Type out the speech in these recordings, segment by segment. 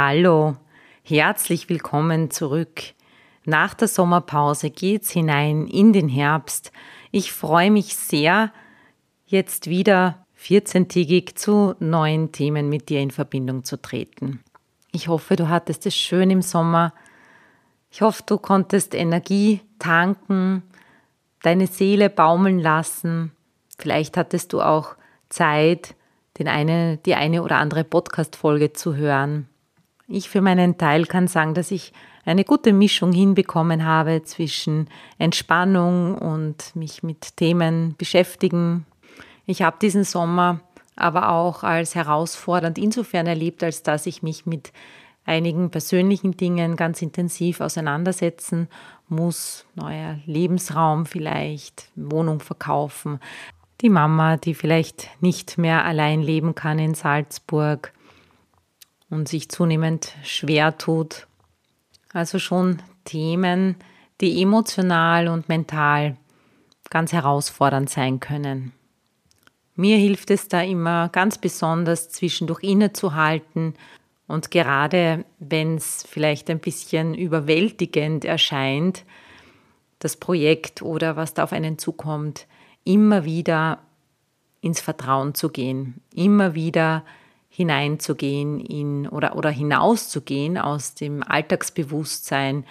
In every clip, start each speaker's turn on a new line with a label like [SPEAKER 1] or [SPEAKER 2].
[SPEAKER 1] Hallo, herzlich willkommen zurück. Nach der Sommerpause geht's hinein in den Herbst. Ich freue mich sehr, jetzt wieder 14-tägig zu neuen Themen mit dir in Verbindung zu treten. Ich hoffe, du hattest es schön im Sommer. Ich hoffe, du konntest Energie tanken, deine Seele baumeln lassen. Vielleicht hattest du auch Zeit, den eine, die eine oder andere Podcast-Folge zu hören. Ich für meinen Teil kann sagen, dass ich eine gute Mischung hinbekommen habe zwischen Entspannung und mich mit Themen beschäftigen. Ich habe diesen Sommer aber auch als herausfordernd insofern erlebt, als dass ich mich mit einigen persönlichen Dingen ganz intensiv auseinandersetzen muss. Neuer Lebensraum vielleicht, Wohnung verkaufen. Die Mama, die vielleicht nicht mehr allein leben kann in Salzburg und sich zunehmend schwer tut. Also schon Themen, die emotional und mental ganz herausfordernd sein können. Mir hilft es da immer ganz besonders zwischendurch innezuhalten und gerade wenn es vielleicht ein bisschen überwältigend erscheint, das Projekt oder was da auf einen zukommt, immer wieder ins Vertrauen zu gehen, immer wieder hineinzugehen in oder, oder hinauszugehen aus dem Alltagsbewusstsein,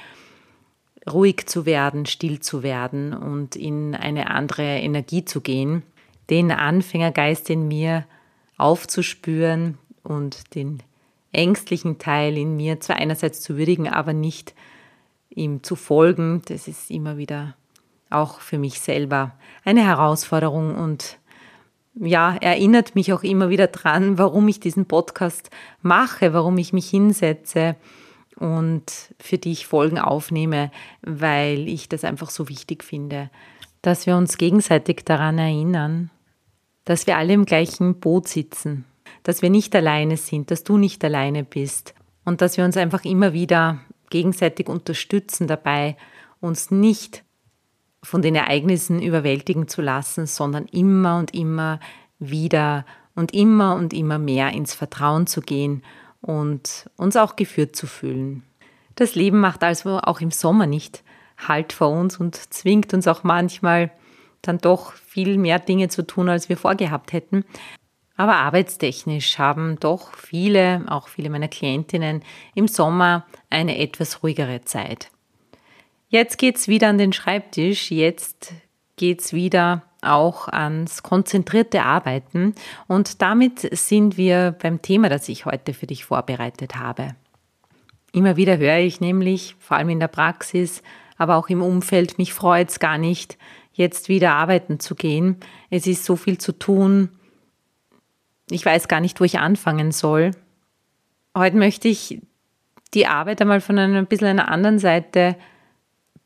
[SPEAKER 1] ruhig zu werden, still zu werden und in eine andere Energie zu gehen, den Anfängergeist in mir aufzuspüren und den ängstlichen Teil in mir zwar einerseits zu würdigen, aber nicht ihm zu folgen, das ist immer wieder auch für mich selber eine Herausforderung und ja, erinnert mich auch immer wieder dran, warum ich diesen Podcast mache, warum ich mich hinsetze und für die ich Folgen aufnehme, weil ich das einfach so wichtig finde, dass wir uns gegenseitig daran erinnern, dass wir alle im gleichen Boot sitzen, dass wir nicht alleine sind, dass du nicht alleine bist und dass wir uns einfach immer wieder gegenseitig unterstützen dabei, uns nicht von den Ereignissen überwältigen zu lassen, sondern immer und immer wieder und immer und immer mehr ins Vertrauen zu gehen und uns auch geführt zu fühlen. Das Leben macht also auch im Sommer nicht Halt vor uns und zwingt uns auch manchmal dann doch viel mehr Dinge zu tun, als wir vorgehabt hätten. Aber arbeitstechnisch haben doch viele, auch viele meiner Klientinnen, im Sommer eine etwas ruhigere Zeit. Jetzt geht's wieder an den Schreibtisch, jetzt geht's wieder auch ans konzentrierte Arbeiten und damit sind wir beim Thema, das ich heute für dich vorbereitet habe. Immer wieder höre ich nämlich, vor allem in der Praxis, aber auch im Umfeld, mich freut's gar nicht, jetzt wieder arbeiten zu gehen. Es ist so viel zu tun. Ich weiß gar nicht, wo ich anfangen soll. Heute möchte ich die Arbeit einmal von einer ein bisschen einer anderen Seite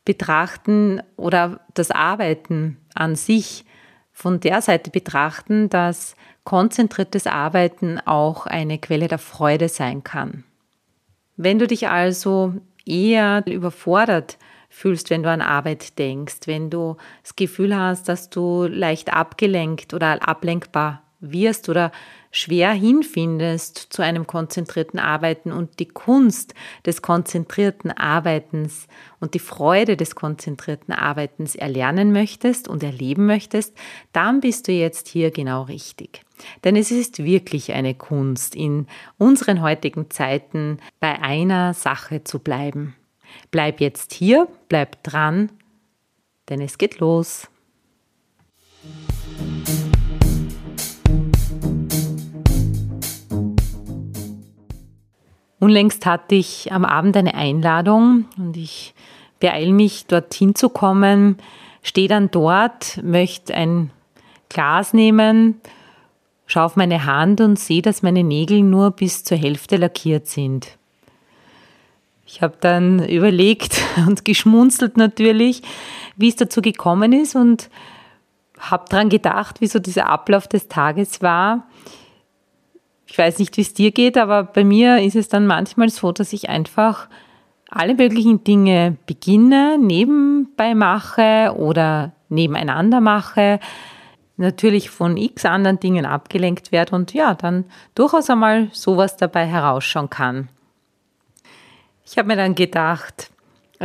[SPEAKER 1] betrachten oder das Arbeiten an sich von der Seite betrachten, dass konzentriertes Arbeiten auch eine Quelle der Freude sein kann. Wenn du dich also eher überfordert fühlst, wenn du an Arbeit denkst, wenn du das Gefühl hast, dass du leicht abgelenkt oder ablenkbar wirst oder schwer hinfindest zu einem konzentrierten Arbeiten und die Kunst des konzentrierten Arbeitens und die Freude des konzentrierten Arbeitens erlernen möchtest und erleben möchtest, dann bist du jetzt hier genau richtig. Denn es ist wirklich eine Kunst, in unseren heutigen Zeiten bei einer Sache zu bleiben. Bleib jetzt hier, bleib dran, denn es geht los. Unlängst hatte ich am Abend eine Einladung und ich beeile mich, dorthin zu kommen, stehe dann dort, möchte ein Glas nehmen schaue auf meine Hand und sehe, dass meine Nägel nur bis zur Hälfte lackiert sind. Ich habe dann überlegt und geschmunzelt natürlich, wie es dazu gekommen ist und habe daran gedacht, wie so dieser Ablauf des Tages war. Ich weiß nicht, wie es dir geht, aber bei mir ist es dann manchmal so, dass ich einfach alle möglichen Dinge beginne, nebenbei mache oder nebeneinander mache, natürlich von x anderen Dingen abgelenkt werde und ja, dann durchaus einmal sowas dabei herausschauen kann. Ich habe mir dann gedacht,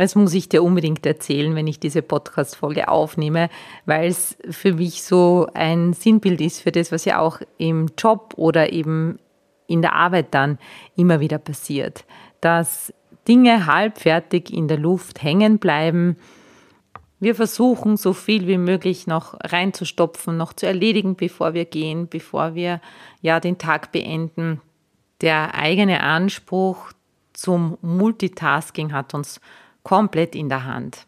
[SPEAKER 1] das muss ich dir unbedingt erzählen, wenn ich diese Podcast-Folge aufnehme, weil es für mich so ein Sinnbild ist für das, was ja auch im Job oder eben in der Arbeit dann immer wieder passiert. Dass Dinge halbfertig in der Luft hängen bleiben. Wir versuchen, so viel wie möglich noch reinzustopfen, noch zu erledigen, bevor wir gehen, bevor wir ja den Tag beenden. Der eigene Anspruch zum Multitasking hat uns komplett in der Hand.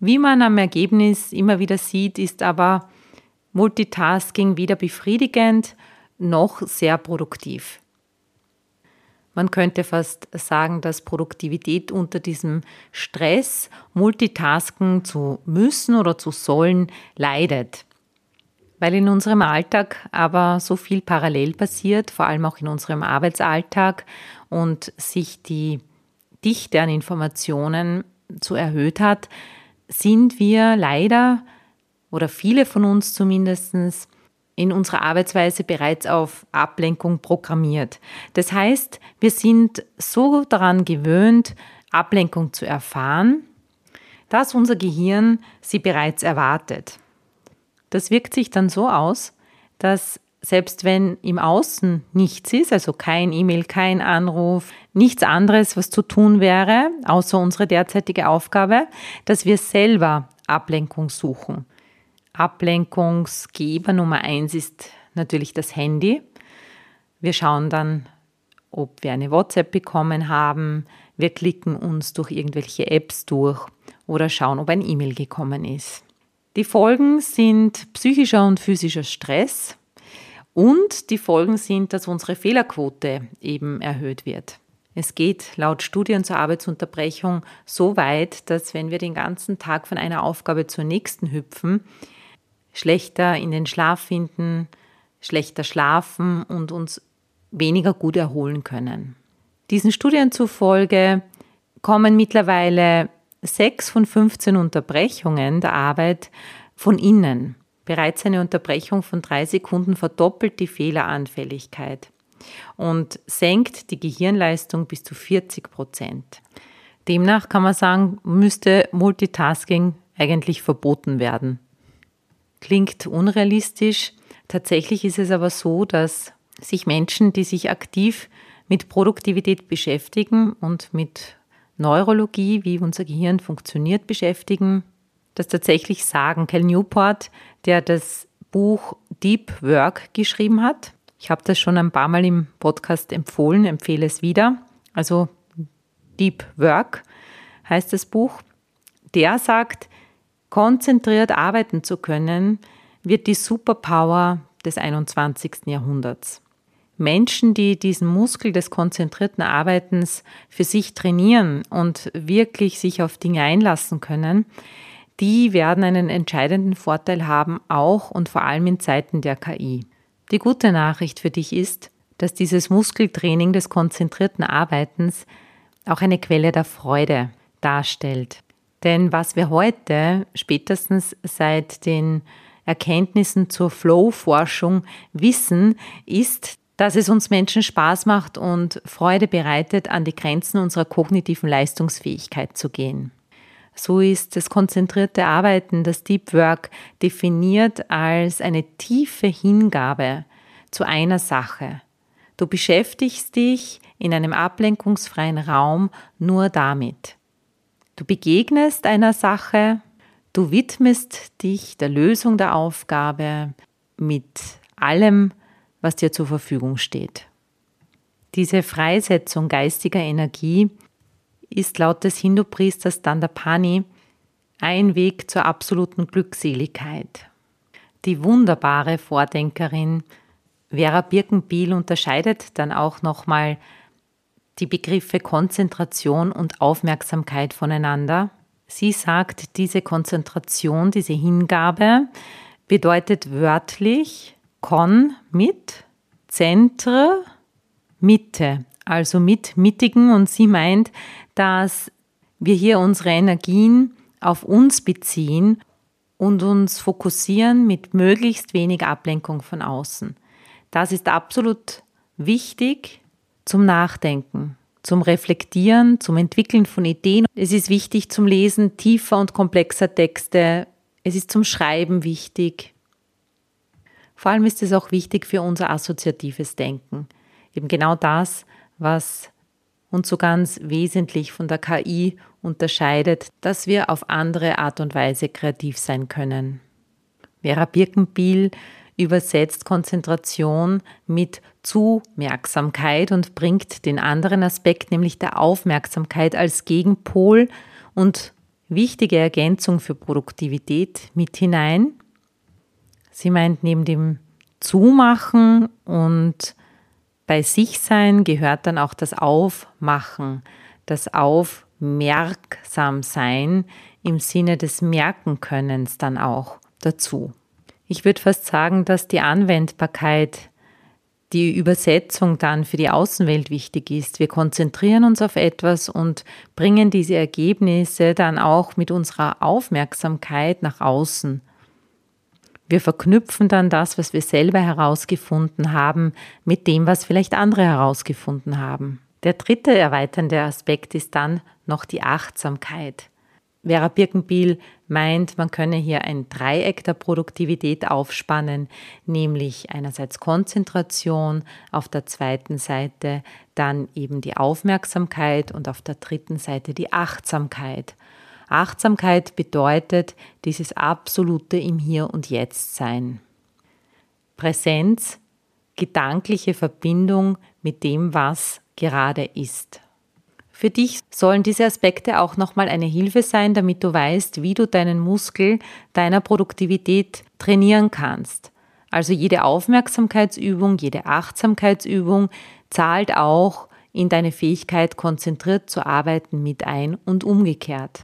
[SPEAKER 1] Wie man am Ergebnis immer wieder sieht, ist aber Multitasking weder befriedigend noch sehr produktiv. Man könnte fast sagen, dass Produktivität unter diesem Stress, Multitasken zu müssen oder zu sollen, leidet. Weil in unserem Alltag aber so viel parallel passiert, vor allem auch in unserem Arbeitsalltag und sich die Dichte an Informationen so erhöht hat, sind wir leider oder viele von uns zumindest in unserer Arbeitsweise bereits auf Ablenkung programmiert. Das heißt, wir sind so daran gewöhnt, Ablenkung zu erfahren, dass unser Gehirn sie bereits erwartet. Das wirkt sich dann so aus, dass selbst wenn im Außen nichts ist, also kein E-Mail, kein Anruf, nichts anderes, was zu tun wäre, außer unsere derzeitige Aufgabe, dass wir selber Ablenkung suchen. Ablenkungsgeber Nummer eins ist natürlich das Handy. Wir schauen dann, ob wir eine WhatsApp bekommen haben. Wir klicken uns durch irgendwelche Apps durch oder schauen, ob ein E-Mail gekommen ist. Die Folgen sind psychischer und physischer Stress, und die Folgen sind, dass unsere Fehlerquote eben erhöht wird. Es geht laut Studien zur Arbeitsunterbrechung so weit, dass wenn wir den ganzen Tag von einer Aufgabe zur nächsten hüpfen, schlechter in den Schlaf finden, schlechter schlafen und uns weniger gut erholen können. Diesen Studien zufolge kommen mittlerweile sechs von 15 Unterbrechungen der Arbeit von innen. Bereits eine Unterbrechung von drei Sekunden verdoppelt die Fehleranfälligkeit und senkt die Gehirnleistung bis zu 40 Prozent. Demnach kann man sagen, müsste Multitasking eigentlich verboten werden. Klingt unrealistisch. Tatsächlich ist es aber so, dass sich Menschen, die sich aktiv mit Produktivität beschäftigen und mit Neurologie, wie unser Gehirn funktioniert, beschäftigen, das tatsächlich sagen. Cal Newport, der das Buch Deep Work geschrieben hat. Ich habe das schon ein paar Mal im Podcast empfohlen, empfehle es wieder. Also Deep Work heißt das Buch. Der sagt, konzentriert arbeiten zu können, wird die Superpower des 21. Jahrhunderts. Menschen, die diesen Muskel des konzentrierten Arbeitens für sich trainieren und wirklich sich auf Dinge einlassen können, die werden einen entscheidenden Vorteil haben, auch und vor allem in Zeiten der KI. Die gute Nachricht für dich ist, dass dieses Muskeltraining des konzentrierten Arbeitens auch eine Quelle der Freude darstellt. Denn was wir heute spätestens seit den Erkenntnissen zur Flow-Forschung wissen, ist, dass es uns Menschen Spaß macht und Freude bereitet, an die Grenzen unserer kognitiven Leistungsfähigkeit zu gehen. So ist das konzentrierte Arbeiten, das Deep Work definiert als eine tiefe Hingabe zu einer Sache. Du beschäftigst dich in einem ablenkungsfreien Raum nur damit. Du begegnest einer Sache, du widmest dich der Lösung der Aufgabe mit allem, was dir zur Verfügung steht. Diese Freisetzung geistiger Energie ist laut des Hindu-Priesters Dandapani ein Weg zur absoluten Glückseligkeit. Die wunderbare Vordenkerin Vera Birkenbiel unterscheidet dann auch nochmal die Begriffe Konzentration und Aufmerksamkeit voneinander. Sie sagt, diese Konzentration, diese Hingabe bedeutet wörtlich Kon mit, Zentre, Mitte, also mit Mittigen. Und sie meint, dass wir hier unsere Energien auf uns beziehen und uns fokussieren mit möglichst wenig Ablenkung von außen. Das ist absolut wichtig zum Nachdenken, zum Reflektieren, zum Entwickeln von Ideen. Es ist wichtig zum Lesen tiefer und komplexer Texte. Es ist zum Schreiben wichtig. Vor allem ist es auch wichtig für unser assoziatives Denken. Eben genau das, was uns so ganz wesentlich von der KI unterscheidet, dass wir auf andere Art und Weise kreativ sein können. Vera Birkenbiel übersetzt Konzentration mit Zumerksamkeit und bringt den anderen Aspekt, nämlich der Aufmerksamkeit als Gegenpol und wichtige Ergänzung für Produktivität mit hinein. Sie meint neben dem Zumachen und bei sich sein gehört dann auch das Aufmachen, das Aufmerksamsein im Sinne des Merkenkönnens dann auch dazu. Ich würde fast sagen, dass die Anwendbarkeit, die Übersetzung dann für die Außenwelt wichtig ist. Wir konzentrieren uns auf etwas und bringen diese Ergebnisse dann auch mit unserer Aufmerksamkeit nach außen. Wir verknüpfen dann das, was wir selber herausgefunden haben, mit dem, was vielleicht andere herausgefunden haben. Der dritte erweiternde Aspekt ist dann noch die Achtsamkeit. Vera Birkenbiel meint, man könne hier ein Dreieck der Produktivität aufspannen, nämlich einerseits Konzentration, auf der zweiten Seite dann eben die Aufmerksamkeit und auf der dritten Seite die Achtsamkeit. Achtsamkeit bedeutet dieses absolute im Hier und Jetzt sein. Präsenz, gedankliche Verbindung mit dem, was gerade ist. Für dich sollen diese Aspekte auch nochmal eine Hilfe sein, damit du weißt, wie du deinen Muskel deiner Produktivität trainieren kannst. Also jede Aufmerksamkeitsübung, jede Achtsamkeitsübung zahlt auch in deine Fähigkeit, konzentriert zu arbeiten mit ein und umgekehrt.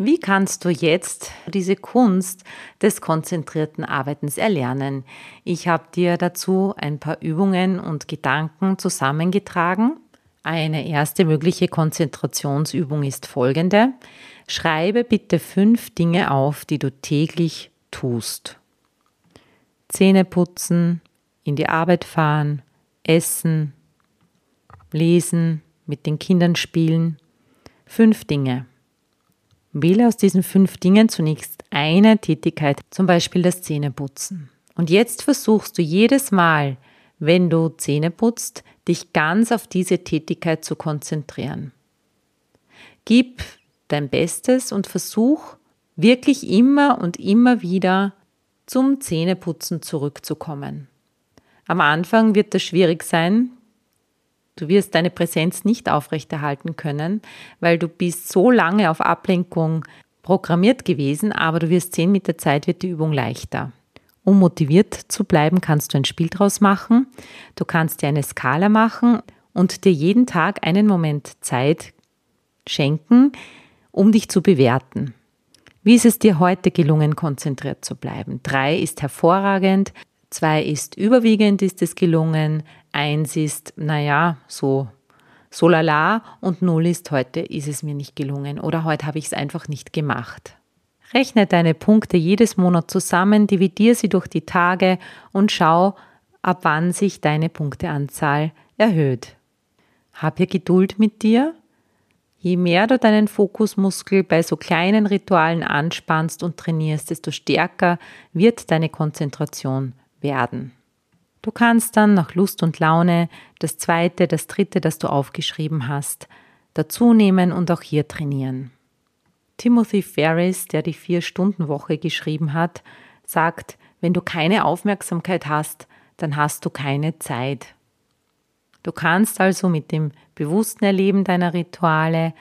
[SPEAKER 1] Wie kannst du jetzt diese Kunst des konzentrierten Arbeitens erlernen? Ich habe dir dazu ein paar Übungen und Gedanken zusammengetragen. Eine erste mögliche Konzentrationsübung ist folgende. Schreibe bitte fünf Dinge auf, die du täglich tust. Zähne putzen, in die Arbeit fahren, essen, lesen, mit den Kindern spielen. Fünf Dinge. Wähle aus diesen fünf Dingen zunächst eine Tätigkeit, zum Beispiel das Zähneputzen. Und jetzt versuchst du jedes Mal, wenn du Zähne putzt, dich ganz auf diese Tätigkeit zu konzentrieren. Gib dein Bestes und versuch wirklich immer und immer wieder zum Zähneputzen zurückzukommen. Am Anfang wird das schwierig sein, Du wirst deine Präsenz nicht aufrechterhalten können, weil du bist so lange auf Ablenkung programmiert gewesen, aber du wirst sehen, mit der Zeit wird die Übung leichter. Um motiviert zu bleiben, kannst du ein Spiel draus machen. Du kannst dir eine Skala machen und dir jeden Tag einen Moment Zeit schenken, um dich zu bewerten. Wie ist es dir heute gelungen, konzentriert zu bleiben? Drei ist hervorragend, zwei ist überwiegend ist es gelungen, Eins ist, naja, so, so lala und null ist, heute ist es mir nicht gelungen oder heute habe ich es einfach nicht gemacht. Rechne deine Punkte jedes Monat zusammen, dividiere sie durch die Tage und schau, ab wann sich deine Punkteanzahl erhöht. Hab hier Geduld mit dir. Je mehr du deinen Fokusmuskel bei so kleinen Ritualen anspannst und trainierst, desto stärker wird deine Konzentration werden. Du kannst dann nach Lust und Laune das zweite, das dritte, das du aufgeschrieben hast, dazu nehmen und auch hier trainieren. Timothy Ferris, der die Vier-Stunden-Woche geschrieben hat, sagt, wenn du keine Aufmerksamkeit hast, dann hast du keine Zeit. Du kannst also mit dem bewussten Erleben deiner Rituale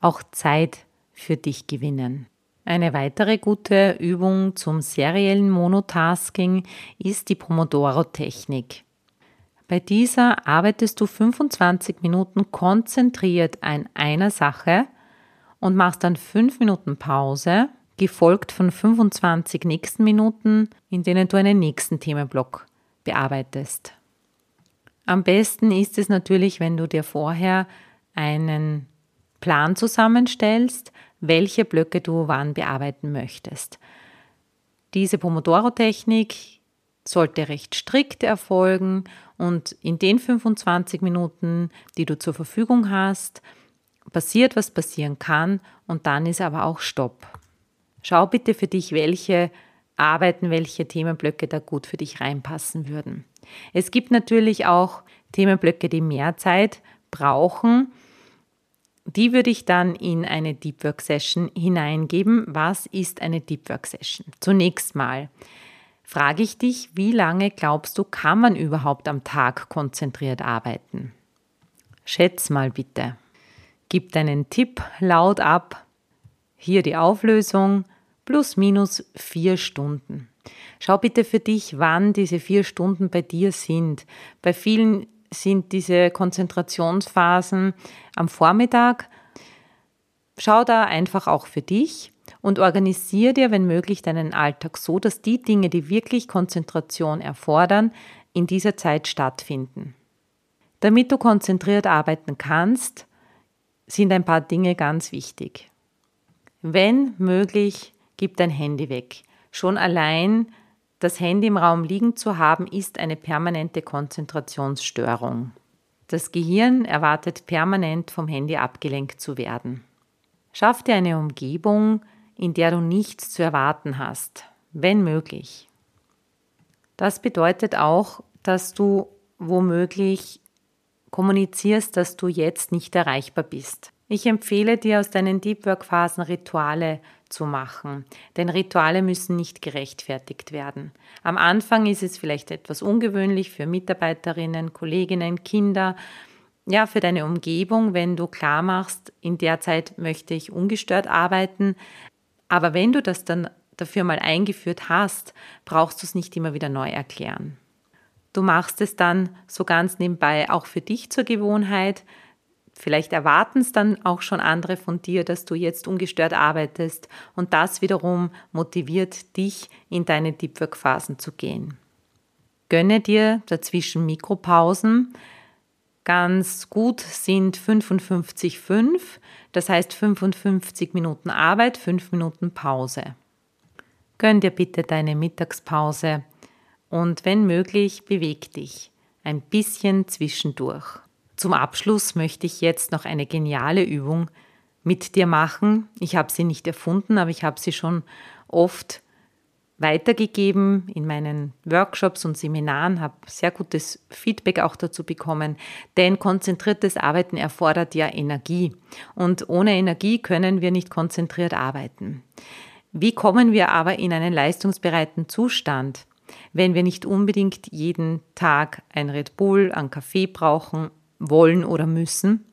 [SPEAKER 1] auch Zeit für dich gewinnen. Eine weitere gute Übung zum seriellen Monotasking ist die Pomodoro-Technik. Bei dieser arbeitest du 25 Minuten konzentriert an einer Sache und machst dann 5 Minuten Pause, gefolgt von 25 nächsten Minuten, in denen du einen nächsten Themenblock bearbeitest. Am besten ist es natürlich, wenn du dir vorher einen Plan zusammenstellst, welche Blöcke du wann bearbeiten möchtest. Diese Pomodoro-Technik sollte recht strikt erfolgen und in den 25 Minuten, die du zur Verfügung hast, passiert, was passieren kann und dann ist aber auch Stopp. Schau bitte für dich, welche Arbeiten, welche Themenblöcke da gut für dich reinpassen würden. Es gibt natürlich auch Themenblöcke, die mehr Zeit brauchen die würde ich dann in eine Deep Work Session hineingeben. Was ist eine Deep Work Session? Zunächst mal frage ich dich, wie lange glaubst du, kann man überhaupt am Tag konzentriert arbeiten? Schätz mal bitte. Gib deinen Tipp laut ab. Hier die Auflösung. Plus minus vier Stunden. Schau bitte für dich, wann diese vier Stunden bei dir sind. Bei vielen sind diese Konzentrationsphasen am Vormittag. Schau da einfach auch für dich und organisiere dir, wenn möglich, deinen Alltag so, dass die Dinge, die wirklich Konzentration erfordern, in dieser Zeit stattfinden. Damit du konzentriert arbeiten kannst, sind ein paar Dinge ganz wichtig. Wenn möglich, gib dein Handy weg. Schon allein das Handy im Raum liegen zu haben, ist eine permanente Konzentrationsstörung. Das Gehirn erwartet permanent vom Handy abgelenkt zu werden. Schaff dir eine Umgebung, in der du nichts zu erwarten hast, wenn möglich. Das bedeutet auch, dass du womöglich kommunizierst, dass du jetzt nicht erreichbar bist. Ich empfehle dir aus deinen Deep Work Phasen Rituale zu machen, denn Rituale müssen nicht gerechtfertigt werden. Am Anfang ist es vielleicht etwas ungewöhnlich für Mitarbeiterinnen, Kolleginnen, Kinder, ja, für deine Umgebung, wenn du klar machst, in der Zeit möchte ich ungestört arbeiten. Aber wenn du das dann dafür mal eingeführt hast, brauchst du es nicht immer wieder neu erklären. Du machst es dann so ganz nebenbei auch für dich zur Gewohnheit, Vielleicht erwarten es dann auch schon andere von dir, dass du jetzt ungestört arbeitest und das wiederum motiviert dich, in deine Deep Work Phasen zu gehen. Gönne dir dazwischen Mikropausen. Ganz gut sind 55,5, das heißt 55 Minuten Arbeit, 5 Minuten Pause. Gönn dir bitte deine Mittagspause und wenn möglich, beweg dich ein bisschen zwischendurch. Zum Abschluss möchte ich jetzt noch eine geniale Übung mit dir machen. Ich habe sie nicht erfunden, aber ich habe sie schon oft weitergegeben in meinen Workshops und Seminaren, habe sehr gutes Feedback auch dazu bekommen, denn konzentriertes Arbeiten erfordert ja Energie und ohne Energie können wir nicht konzentriert arbeiten. Wie kommen wir aber in einen leistungsbereiten Zustand, wenn wir nicht unbedingt jeden Tag ein Red Bull, ein Kaffee brauchen wollen oder müssen.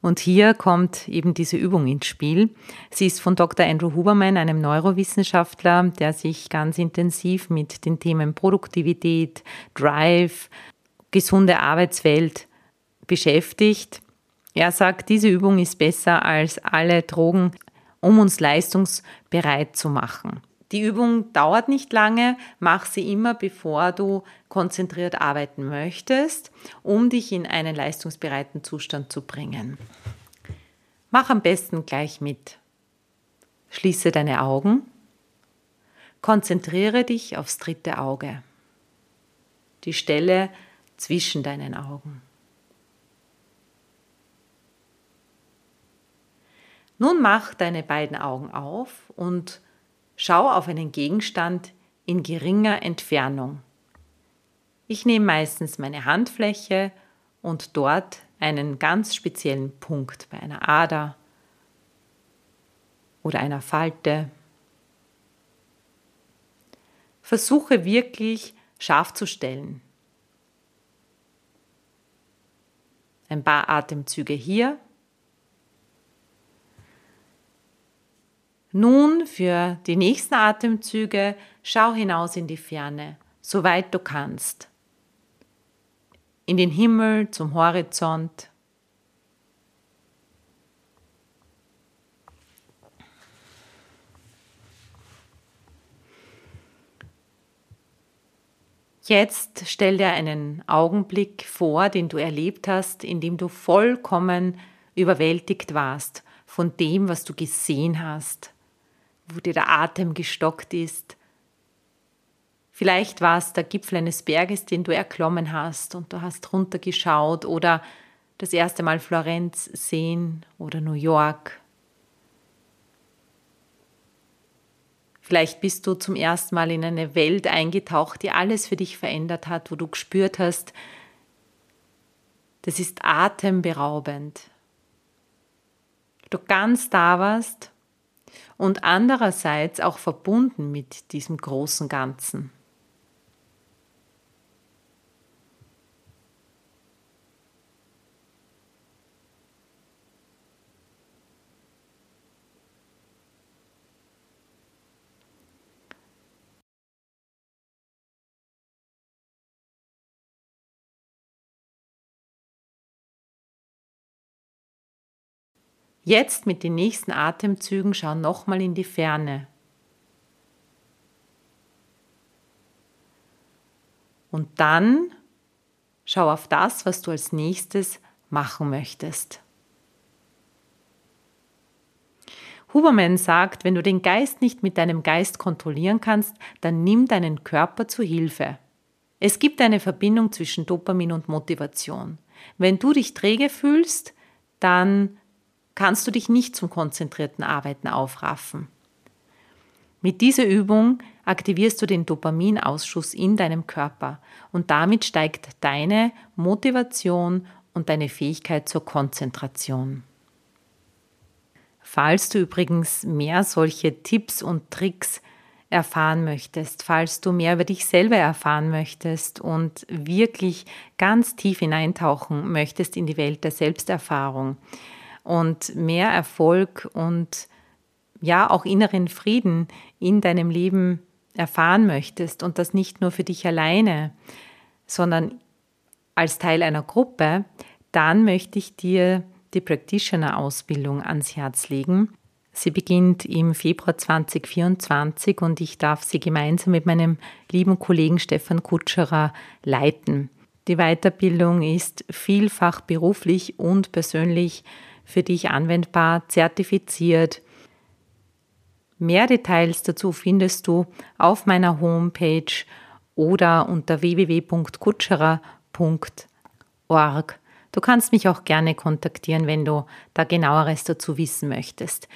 [SPEAKER 1] Und hier kommt eben diese Übung ins Spiel. Sie ist von Dr. Andrew Huberman, einem Neurowissenschaftler, der sich ganz intensiv mit den Themen Produktivität, Drive, gesunde Arbeitswelt beschäftigt. Er sagt, diese Übung ist besser als alle Drogen, um uns leistungsbereit zu machen. Die Übung dauert nicht lange, mach sie immer, bevor du konzentriert arbeiten möchtest, um dich in einen leistungsbereiten Zustand zu bringen. Mach am besten gleich mit. Schließe deine Augen. Konzentriere dich aufs dritte Auge. Die Stelle zwischen deinen Augen. Nun mach deine beiden Augen auf und Schau auf einen Gegenstand in geringer Entfernung. Ich nehme meistens meine Handfläche und dort einen ganz speziellen Punkt bei einer Ader oder einer Falte. Versuche wirklich scharf zu stellen. Ein paar Atemzüge hier Nun für die nächsten Atemzüge schau hinaus in die Ferne, soweit du kannst. In den Himmel, zum Horizont. Jetzt stell dir einen Augenblick vor, den du erlebt hast, in dem du vollkommen überwältigt warst von dem, was du gesehen hast, wo dir der Atem gestockt ist. Vielleicht war es der Gipfel eines Berges, den du erklommen hast und du hast runtergeschaut oder das erste Mal Florenz sehen oder New York Vielleicht bist du zum ersten Mal in eine Welt eingetaucht, die alles für dich verändert hat, wo du gespürt hast, das ist atemberaubend. Du ganz da warst und andererseits auch verbunden mit diesem großen Ganzen. Jetzt mit den nächsten Atemzügen schau nochmal in die Ferne. Und dann schau auf das, was du als nächstes machen möchtest. Huberman sagt, wenn du den Geist nicht mit deinem Geist kontrollieren kannst, dann nimm deinen Körper zu Hilfe. Es gibt eine Verbindung zwischen Dopamin und Motivation. Wenn du dich träge fühlst, dann kannst du dich nicht zum konzentrierten Arbeiten aufraffen. Mit dieser Übung aktivierst du den Dopaminausschuss in deinem Körper und damit steigt deine Motivation und deine Fähigkeit zur Konzentration. Falls du übrigens mehr solche Tipps und Tricks erfahren möchtest, falls du mehr über dich selber erfahren möchtest und wirklich ganz tief hineintauchen möchtest in die Welt der Selbsterfahrung, und mehr Erfolg und ja auch inneren Frieden in deinem Leben erfahren möchtest und das nicht nur für dich alleine, sondern als Teil einer Gruppe, dann möchte ich dir die Practitioner-Ausbildung ans Herz legen. Sie beginnt im Februar 2024 und ich darf sie gemeinsam mit meinem lieben Kollegen Stefan Kutscherer leiten. Die Weiterbildung ist vielfach beruflich und persönlich für dich anwendbar, zertifiziert. Mehr Details dazu findest du auf meiner Homepage oder unter www.kutscherer.org. Du kannst mich auch gerne kontaktieren, wenn du da genaueres dazu wissen möchtest.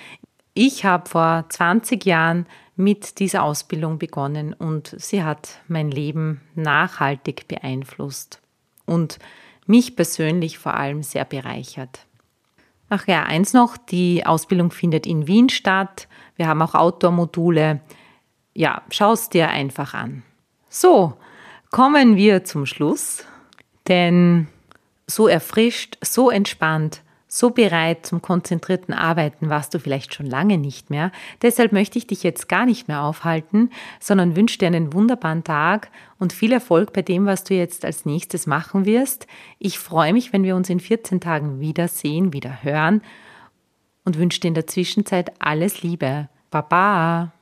[SPEAKER 1] Ich habe vor 20 Jahren mit dieser Ausbildung begonnen und sie hat mein Leben nachhaltig beeinflusst und mich persönlich vor allem sehr bereichert. Ach ja, eins noch, die Ausbildung findet in Wien statt. Wir haben auch Outdoor-Module. Ja, schau es dir einfach an. So, kommen wir zum Schluss, denn so erfrischt, so entspannt so bereit zum konzentrierten Arbeiten warst du vielleicht schon lange nicht mehr. Deshalb möchte ich dich jetzt gar nicht mehr aufhalten, sondern wünsche dir einen wunderbaren Tag und viel Erfolg bei dem, was du jetzt als nächstes machen wirst. Ich freue mich, wenn wir uns in 14 Tagen wiedersehen, wieder hören und wünsche dir in der Zwischenzeit alles Liebe. Baba!